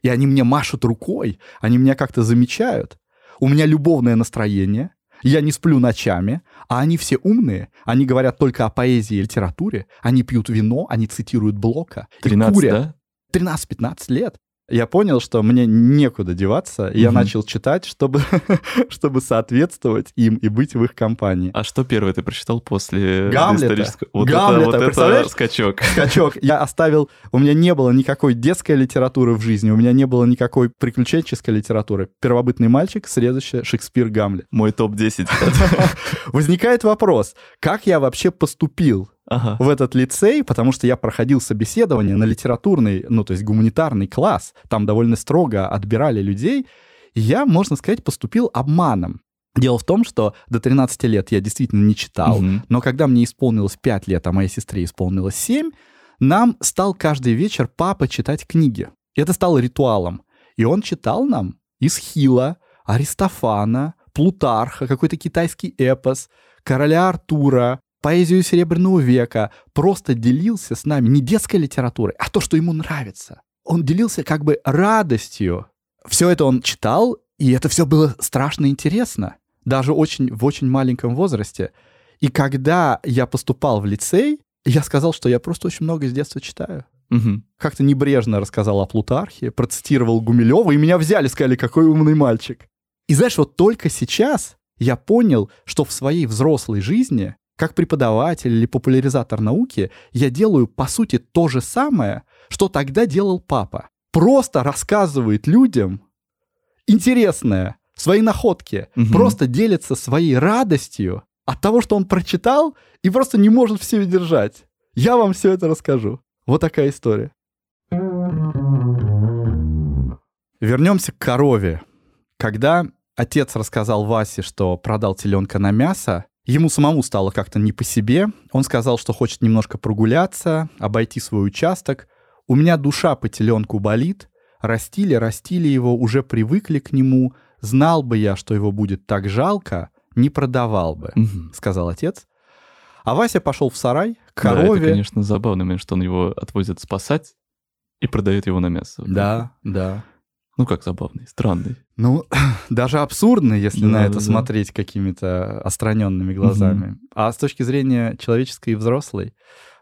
И они мне машут рукой, они меня как-то замечают. У меня любовное настроение, я не сплю ночами, а они все умные, они говорят только о поэзии и литературе, они пьют вино, они цитируют Блока, и 13, курят. да? 13-15 лет. Я понял, что мне некуда деваться, и я Мгм. начал читать, чтобы, чтобы соответствовать им и быть в их компании. А что первое ты прочитал после Гамлета. исторического? Вот Гамлета, это, вот это скачок. Скачок. Я оставил... У меня не было никакой детской литературы в жизни, у меня не было никакой приключенческой литературы. Первобытный мальчик, следующее Шекспир, Гамлет. Мой топ-10. Возникает вопрос, как я вообще поступил Ага. в этот лицей, потому что я проходил собеседование на литературный, ну, то есть гуманитарный класс. Там довольно строго отбирали людей. И я, можно сказать, поступил обманом. Дело в том, что до 13 лет я действительно не читал, Мгм. но когда мне исполнилось 5 лет, а моей сестре исполнилось 7, нам стал каждый вечер папа читать книги. Это стало ритуалом. И он читал нам Исхила, Аристофана, Плутарха, какой-то китайский эпос, короля Артура, поэзию Серебряного века, просто делился с нами не детской литературой, а то, что ему нравится. Он делился как бы радостью. Все это он читал, и это все было страшно интересно, даже очень, в очень маленьком возрасте. И когда я поступал в лицей, я сказал, что я просто очень много с детства читаю. Мгм. Как-то небрежно рассказал о Плутархе, процитировал Гумилева, и меня взяли, сказали, какой умный мальчик. И знаешь, вот только сейчас я понял, что в своей взрослой жизни, как преподаватель или популяризатор науки, я делаю, по сути, то же самое, что тогда делал папа. Просто рассказывает людям интересное, свои находки, Мгм. просто делится своей радостью от того, что он прочитал, и просто не может все держать. Я вам все это расскажу. Вот такая история. Вернемся к корове. Когда отец рассказал Васе, что продал теленка на мясо, ему самому стало как-то не по себе. Он сказал, что хочет немножко прогуляться, обойти свой участок. У меня душа по теленку болит. Растили, растили его, уже привыкли к нему. Знал бы я, что его будет так жалко, не продавал бы, Мгм. сказал отец. А Вася пошел в сарай к Да, корове. это, конечно, забавный момент, что он его отвозит спасать и продает его на мясо. Да, да. Ну как забавный, странный. Ну, даже абсурдно, если Да, на это да. смотреть какими-то остраненными глазами. А с точки зрения человеческой и взрослой,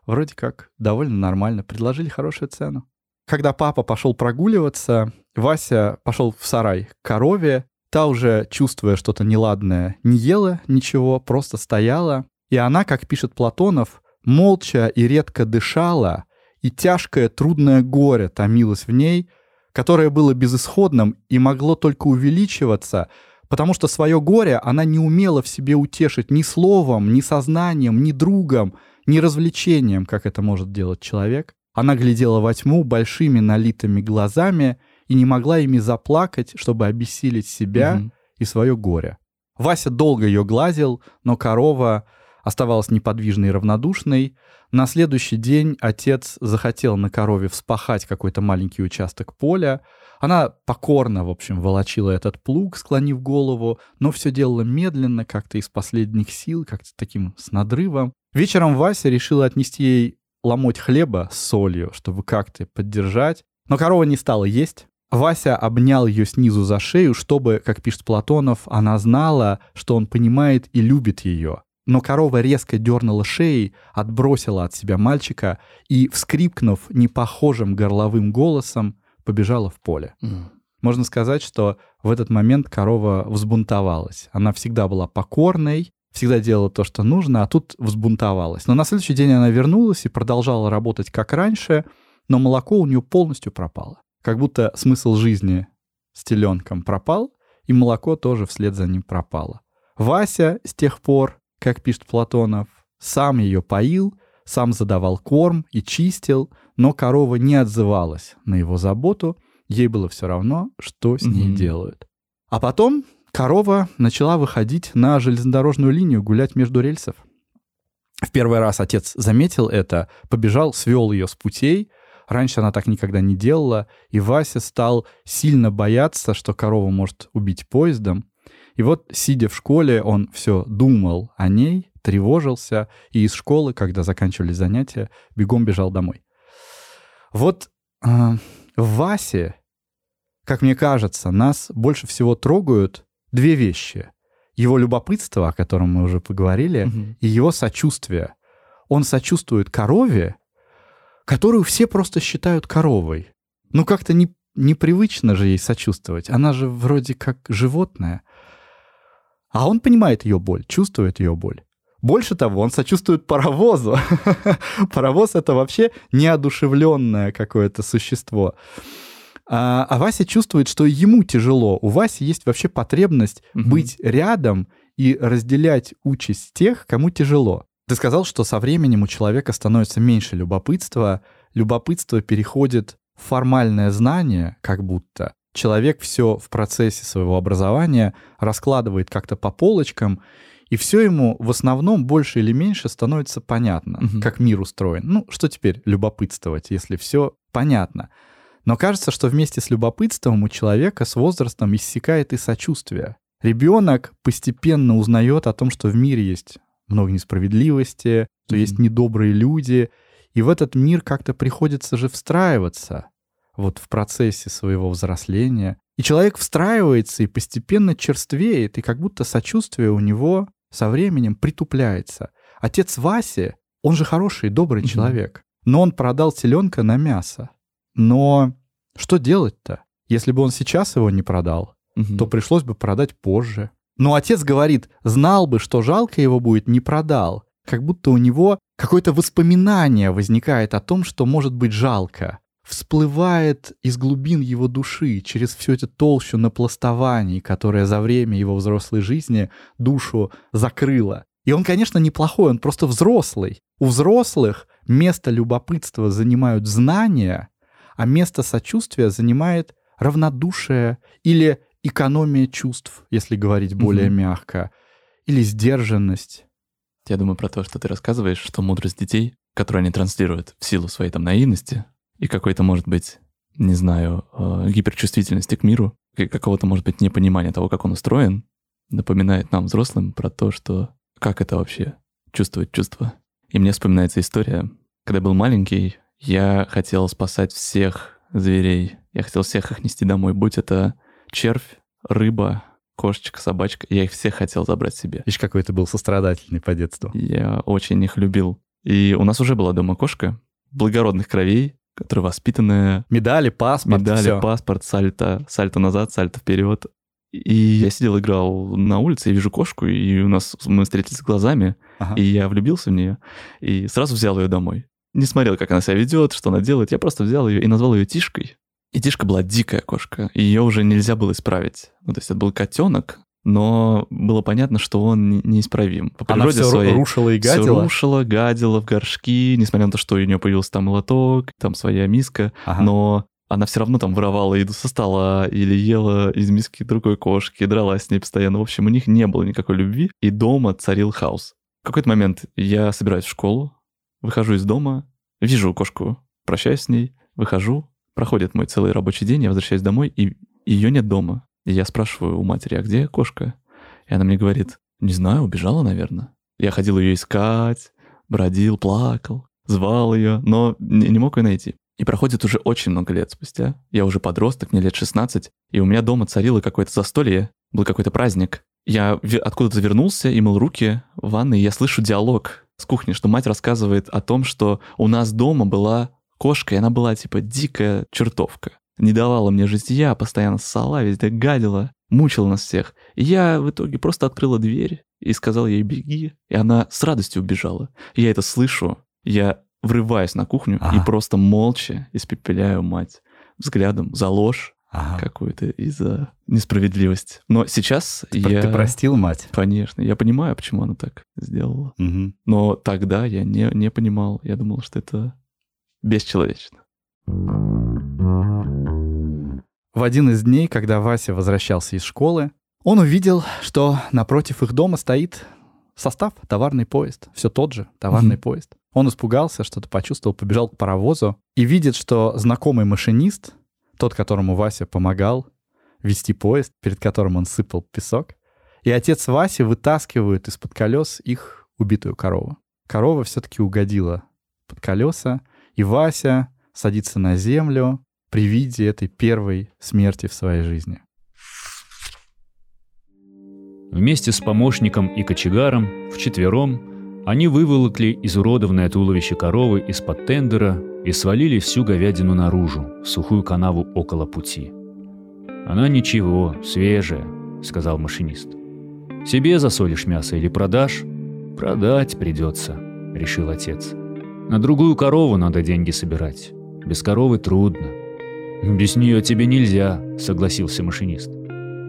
вроде как довольно нормально. Предложили хорошую цену. Когда папа пошел прогуливаться, Вася пошел в сарай к корове. Та уже, чувствуя что-то неладное, не ела ничего, просто стояла. И она, как пишет Платонов, молча и редко дышала, и тяжкое трудное горе томилось в ней, которое было безысходным и могло только увеличиваться, потому что свое горе она не умела в себе утешить ни словом, ни сознанием, ни другом, ни развлечением, как это может делать человек. Она глядела во тьму большими налитыми глазами и не могла ими заплакать, чтобы обессилить себя Мгм. и свое горе. Вася долго ее глазил, но корова оставалась неподвижной и равнодушной. На следующий день отец захотел на корове вспахать какой-то маленький участок поля. Она покорно, в общем, волочила этот плуг, склонив голову, но все делала медленно, как-то из последних сил, как-то таким с надрывом. Вечером Вася решила отнести ей ломоть хлеба с солью, чтобы как-то поддержать. Но корова не стала есть. Вася обнял ее снизу за шею, чтобы, как пишет Платонов, она знала, что он понимает и любит ее. Но корова резко дернула шеей, отбросила от себя мальчика и, вскрикнув непохожим горловым голосом, побежала в поле. М. Можно сказать, что в этот момент корова взбунтовалась. Она всегда была покорной, всегда делала то, что нужно, а тут взбунтовалась. Но на следующий день она вернулась и продолжала работать как раньше, но молоко у нее полностью пропало. Как будто смысл жизни с теленком пропал, и молоко тоже вслед за ним пропало. Вася с тех пор, как пишет Платонов, сам ее поил, сам задавал корм и чистил, но корова не отзывалась на его заботу, ей было все равно, что с ней Мгм. делают. А потом корова начала выходить на железнодорожную линию, гулять между рельсов. В первый раз отец заметил это, побежал, свел ее с путей. Раньше она так никогда не делала, и Вася стал сильно бояться, что корова может убить поездом. И вот, сидя в школе, он все думал о ней, тревожился, и из школы, когда заканчивались занятия, бегом бежал домой. Вот э, в Васе, как мне кажется, нас больше всего трогают две вещи. Его любопытство, о котором мы уже поговорили, Мгм. и его сочувствие. Он сочувствует корове, которую все просто считают коровой. Ну, как-то не, непривычно же ей сочувствовать. Она же вроде как животное. А он понимает ее боль, чувствует ее боль. Больше того, он сочувствует паровозу. Паровоз — это вообще неодушевленное какое-то существо. А, а Вася чувствует, что ему тяжело. У Васи есть вообще потребность Мгм. быть рядом и разделять участь тех, кому тяжело. Ты сказал, что со временем у человека становится меньше любопытства. Любопытство переходит в формальное знание, как будто. Человек все в процессе своего образования раскладывает как-то по полочкам, и все ему в основном больше или меньше становится понятно, Мгм. как мир устроен. Ну, что теперь любопытствовать, если все понятно? Но кажется, что вместе с любопытством у человека с возрастом иссякает и сочувствие. Ребенок постепенно узнает о том, что в мире есть много несправедливости, что Мгм. есть недобрые люди, и в этот мир как-то приходится же встраиваться вот в процессе своего взросления. И человек встраивается и постепенно черствеет, и как будто сочувствие у него со временем притупляется. Отец Васи, он же хороший, добрый Мгм. человек, но он продал теленка на мясо. Но что делать-то? Если бы он сейчас его не продал, Мгм. то пришлось бы продать позже. Но отец говорит, знал бы, что жалко его будет, не продал. Как будто у него какое-то воспоминание возникает о том, что может быть жалко. Всплывает из глубин его души через всю эту толщу напластований, которая за время его взрослой жизни душу закрыла. И он, конечно, неплохой, он просто взрослый. У взрослых место любопытства занимают знания, а место сочувствия занимает равнодушие или экономия чувств, если говорить более Мгм. мягко, или сдержанность. Я думаю про то, что ты рассказываешь, что мудрость детей, которую они транслируют в силу своей там наивности и какой-то, может быть, не знаю, э, гиперчувствительности к миру, и какого-то, может быть, непонимания того, как он устроен, напоминает нам, взрослым, про то, что как это вообще чувствовать чувства. И мне вспоминается история, когда был маленький, я хотел спасать всех зверей, я хотел всех их нести домой, будь это червь, рыба, кошечка, собачка, я их всех хотел забрать себе. Видишь, какой ты был сострадательный по детству. Я очень их любил. И у нас уже была дома кошка благородных кровей, которая воспитанная, Медали, паспорт, медали, всё. паспорт, сальто, сальто назад, сальто вперед. И я сидел, играл на улице, я вижу кошку, и у нас мы встретились глазами, Ага. и я влюбился в нее, и сразу взял ее домой. Не смотрел, как она себя ведет, что она делает, я просто взял ее и назвал ее Тишкой. И Тишка была дикая кошка, и ее уже нельзя было исправить. Ну, то есть это был котенок, но было понятно, что он не- неисправим. По Она природе все своей. рушила и гадила. рушила, гадила в горшки, несмотря на то, что у нее появился там молоток, там своя миска, Ага. но она все равно там воровала еду со стола или ела из миски другой кошки, дралась с ней постоянно. В общем, у них не было никакой любви, и дома царил хаос. В какой-то момент я собираюсь в школу, выхожу из дома, вижу кошку, прощаюсь с ней, выхожу, проходит мой целый рабочий день, я возвращаюсь домой, и ее нет дома. И я спрашиваю у матери, а где кошка? И она мне говорит, не знаю, убежала, наверное. Я ходил ее искать, бродил, плакал, звал ее, но не, не мог ее найти. И проходит уже очень много лет спустя. Я уже подросток, мне лет 16, и у меня дома царило какое-то застолье, был какой-то праздник. Я откуда-то вернулся и мыл руки в ванной, и я слышу диалог с кухни, что мать рассказывает о том, что у нас дома была кошка, и она была типа дикая чертовка. Не давала мне житья, постоянно ссала, везде гадила, мучила нас всех. И я в итоге просто открыла дверь и сказал ей «беги», и она с радостью убежала. Я это слышу, я врываюсь на кухню Ага. и просто молча испепеляю мать взглядом за ложь Ага. какую-то и за несправедливость. Но сейчас Ты, я... ты простил мать? Конечно, я понимаю, почему она так сделала. Мгм. Но тогда я не, не понимал. Я думал, что это бесчеловечно. В один из дней, когда Вася возвращался из школы, он увидел, что напротив их дома стоит состав, товарный поезд. Все тот же товарный Мгм. поезд. Он испугался, что-то почувствовал, побежал к паровозу и видит, что знакомый машинист, тот, которому Вася помогал вести поезд, перед которым он сыпал песок, и отец Васи вытаскивают из-под колес их убитую корову. Корова все-таки угодила под колеса, и Вася садится на землю при виде этой первой смерти в своей жизни. Вместе с помощником и кочегаром, вчетвером, они выволокли изуродованное туловище коровы из-под тендера и свалили всю говядину наружу, в сухую канаву около пути. «Она ничего, свежая», — сказал машинист. «Себе засолишь мясо или продашь?» «Продать придется», — решил отец. «На другую корову надо деньги собирать. Без коровы трудно». «Без нее тебе нельзя», — согласился машинист.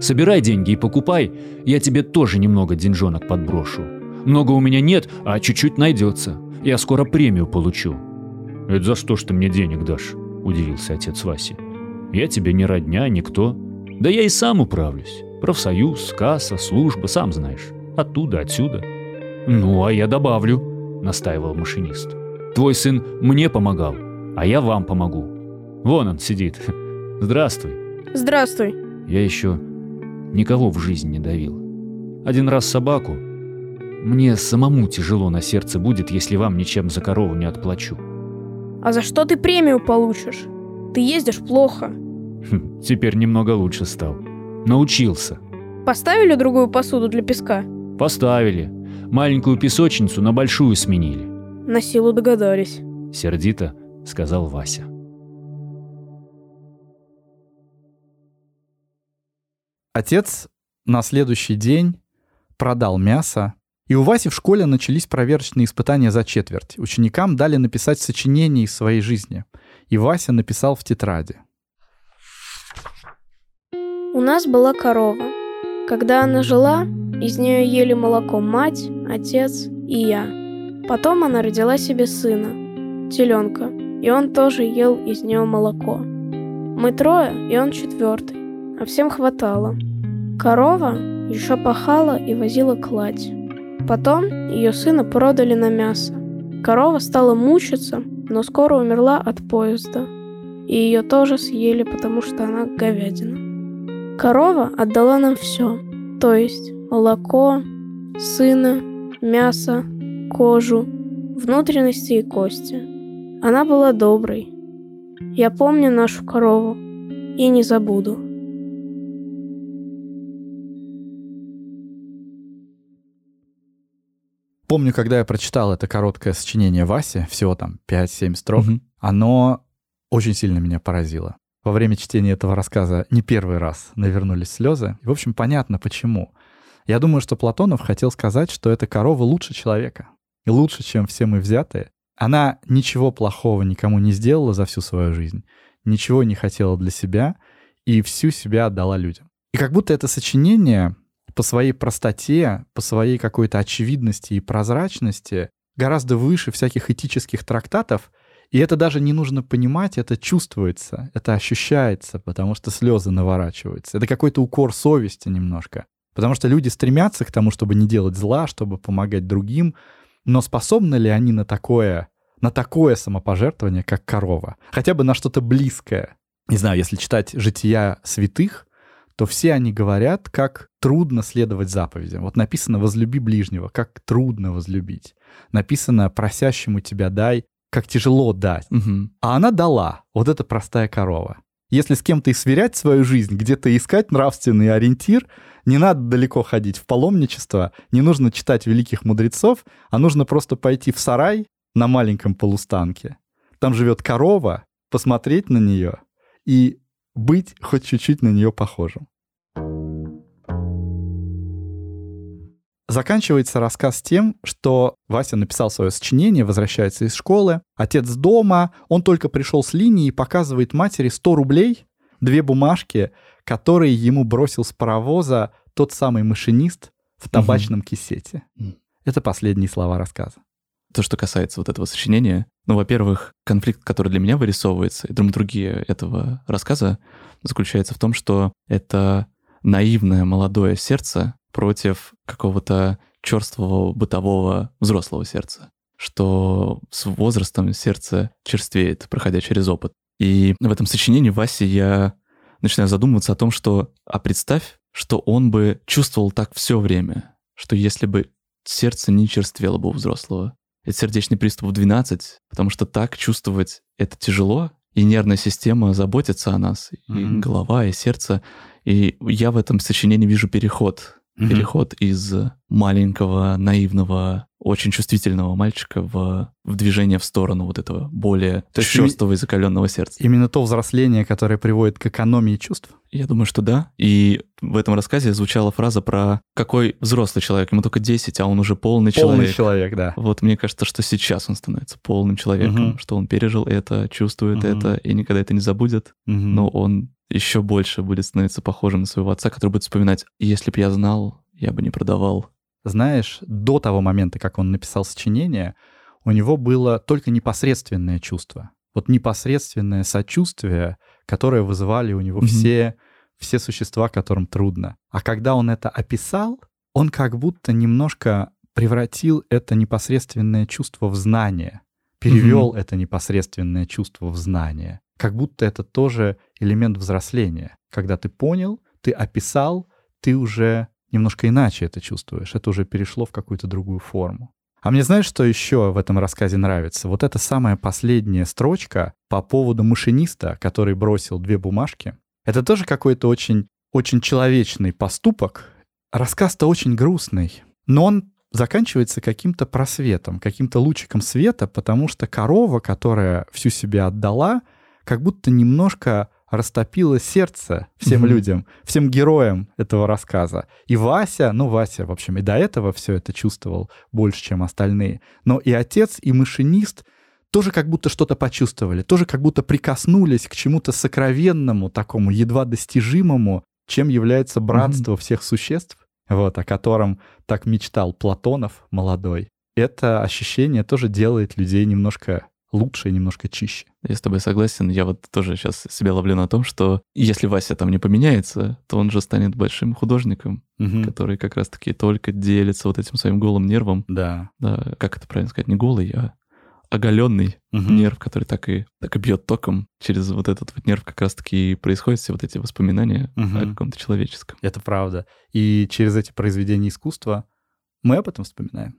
«Собирай деньги и покупай, я тебе тоже немного деньжонок подброшу. Много у меня нет, а чуть-чуть найдется. Я скоро премию получу». «Это за что ж ты мне денег дашь?» – удивился отец Васи. «Я тебе не родня, никто. Да я и сам управлюсь. Профсоюз, касса, служба, сам знаешь. Оттуда, отсюда». «Ну, а я добавлю», – настаивал машинист. «Твой сын мне помогал, а я вам помогу. Вон он сидит. Здравствуй». Здравствуй. Я еще никого в жизнь не давил. Один раз собаку. Мне самому тяжело на сердце будет, если вам ничем за корову не отплачу. А за что ты премию получишь? Ты ездишь плохо. Хм, теперь немного лучше стал. Научился. Поставили другую посуду для песка? Поставили. Маленькую песочницу на большую сменили. На силу догадались. Сердито сказал Вася. Отец на следующий день продал мясо, и у Васи в школе начались проверочные испытания за четверть. Ученикам дали написать сочинение из своей жизни. И Вася написал в тетради. У нас была корова. Когда она жила, из нее ели молоко мать, отец и я. Потом она родила себе сына, теленка, и он тоже ел из нее молоко. Мы трое, и он четвертый, а всем хватало. Корова еще пахала и возила кладь. Потом ее сына продали на мясо. Корова стала мучиться, но скоро умерла от поезда. И ее тоже съели, потому что она говядина. Корова отдала нам все, то есть молоко, сына, мясо, кожу, внутренности и кости. Она была доброй. Я помню нашу корову и не забуду. Помню, когда я прочитал это короткое сочинение Васи, всего там 5-7 строк, Мгм. оно очень сильно меня поразило. во время чтения этого рассказа не первый раз навернулись слезы. И, в общем, понятно почему. Я думаю, что Платонов хотел сказать, что эта корова лучше человека. И лучше, чем все мы взятые. Она ничего плохого никому не сделала за всю свою жизнь. Ничего не хотела для себя и всю себя отдала людям. И как будто это сочинение по своей простоте, по своей какой-то очевидности и прозрачности гораздо выше всяких этических трактатов, и это даже не нужно понимать, это чувствуется, это ощущается, потому что слезы наворачиваются. Это какой-то укор совести немножко. Потому что люди стремятся к тому, чтобы не делать зла, чтобы помогать другим, но способны ли они на такое, на такое самопожертвование, как корова? Хотя бы на что-то близкое. Не знаю, если читать жития святых, то все они говорят, как трудно следовать заповедям. Вот написано «возлюби ближнего», как трудно возлюбить. Написано «просящему тебя дай», как тяжело дать. Мгм. А она дала. Вот эта простая корова. Если с кем-то и сверять свою жизнь, где-то искать нравственный ориентир, не надо далеко ходить в паломничество, не нужно читать великих мудрецов, а нужно просто пойти в сарай на маленьком полустанке. Там живет корова, посмотреть на нее и быть хоть чуть-чуть на нее похожим. Заканчивается рассказ тем, что Вася написал свое сочинение, возвращается из школы, отец дома, он только пришел с линии и показывает матери 100 рублей, две бумажки, которые ему бросил с паровоза тот самый машинист в табачном кисете. Мгм. Это последние слова рассказа. То, что касается вот этого сочинения, ну, во-первых, конфликт, который для меня вырисовывается, и драматургия этого рассказа заключается в том, что это наивное молодое сердце против какого-то черствого бытового взрослого сердца, что с возрастом сердце черствеет, проходя через опыт. И в этом сочинении Васи я начинаю задумываться о том, что, а представь, что он бы чувствовал так все время, что если бы сердце не черствело бы у взрослого, это сердечный приступ в 12, потому что так чувствовать это тяжело, и нервная система заботится о нас, и Мгм. голова, и сердце. И я в этом сочинении вижу переход. Мгм. Переход из маленького, наивного, очень чувствительного мальчика в, в движение в сторону вот этого более То есть чёрствого и закаленного сердца. Именно то взросление, которое приводит к экономии чувств. Я думаю, что да. И в этом рассказе звучала фраза про какой взрослый человек, ему только 10, а он уже полный, Полный человек. человек, да. Вот мне кажется, что сейчас он становится полным человеком, Мгм. что он пережил это, чувствует Мгм. это и никогда это не забудет. Мгм. Но он еще больше будет становиться похожим на своего отца, который будет вспоминать, если бы я знал, я бы не продавал. Знаешь, до того момента, как он написал сочинение, у него было только непосредственное чувство. Вот непосредственное сочувствие, которое вызывали у него Мгм. все, все существа, которым трудно. А когда он это описал, он как будто немножко превратил это непосредственное чувство в знание, перевел это непосредственное чувство в знание. Как будто это тоже элемент взросления. Когда ты понял, ты описал, ты уже немножко иначе это чувствуешь. Это уже перешло в какую-то другую форму. А мне знаешь, что еще в этом рассказе нравится? Вот эта самая последняя строчка по поводу машиниста, который бросил две бумажки. Это тоже какой-то очень, очень человечный поступок. Рассказ-то очень грустный, но он заканчивается каким-то просветом, каким-то лучиком света, потому что корова, которая всю себя отдала, как будто немножко растопила сердце всем Мгм. людям, всем героям этого рассказа. И Вася, ну Вася, в общем, и до этого все это чувствовал больше, чем остальные. Но и отец, и машинист тоже как будто что-то почувствовали, тоже как будто прикоснулись к чему-то сокровенному, такому едва достижимому, чем является братство всех существ, вот, о котором так мечтал Платонов молодой. Это ощущение тоже делает людей немножко лучше и немножко чище. Я с тобой согласен. Я вот тоже сейчас себя ловлю на том, что если Вася там не поменяется, то он же станет большим художником, который как раз-таки только делится вот этим своим голым нервом. Да. Да, как это правильно сказать? Не голый, а оголенный Мгм. нерв, который так и, так и бьет током. Через вот этот вот нерв как раз-таки и происходят все вот эти воспоминания о Мгм. каком-то человеческом. Это правда. И через эти произведения искусства мы об этом вспоминаем.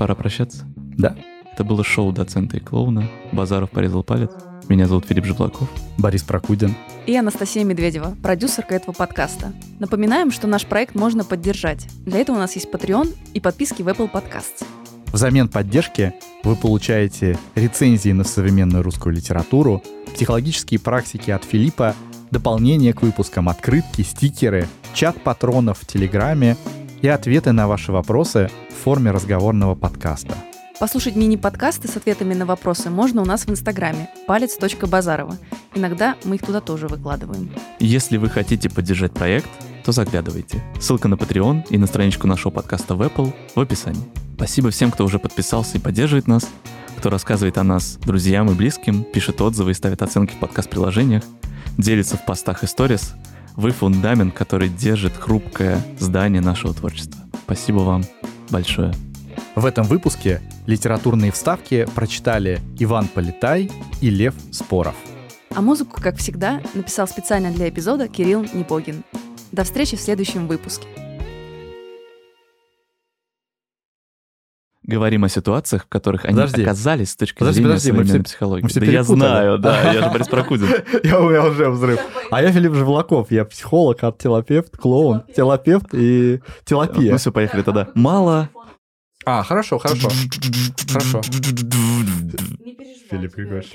Пора прощаться. Да. Это было шоу доцента и клоуна. Базаров порезал палец. Меня зовут Филипп Жеблаков. Борис Прокудин. И Анастасия Медведева, продюсерка этого подкаста. Напоминаем, что наш проект можно поддержать. Для этого у нас есть Patreon и подписки в Apple Podcasts. Взамен поддержки вы получаете рецензии на современную русскую литературу, психологические практики от Филиппа, дополнения к выпускам, открытки, стикеры, чат патронов в Телеграме и ответы на ваши вопросы в форме разговорного подкаста. Послушать мини-подкасты с ответами на вопросы можно у нас в Инстаграме палец.базарова. Иногда мы их туда тоже выкладываем. Если вы хотите поддержать проект, то заглядывайте. Ссылка на Patreon и на страничку нашего подкаста в Apple в описании. Спасибо всем, кто уже подписался и поддерживает нас, кто рассказывает о нас друзьям и близким, пишет отзывы и ставит оценки в подкаст-приложениях, делится в постах и сторис. Вы фундамент, который держит хрупкое здание нашего творчества. Спасибо вам большое. В этом выпуске литературные вставки прочитали Иван Полетай и Лев Споров. А музыку, как всегда, написал специально для эпизода Кирилл Непогин. До встречи в следующем выпуске. Говорим о ситуациях, в которых они Подожди. оказались с точки Подожди, зрения подожди, мы современной все- психологии. мы все да я знаю, да, я же Борис Прокудин. Я, у меня уже взрыв. А я Филипп Живлаков, я психолог, арт-терапевт, клоун, терапевт и терапия. Ну все, поехали тогда. Мало. А, хорошо, хорошо. Хорошо. Филипп Григорьевич,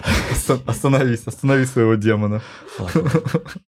остановись, останови своего демона.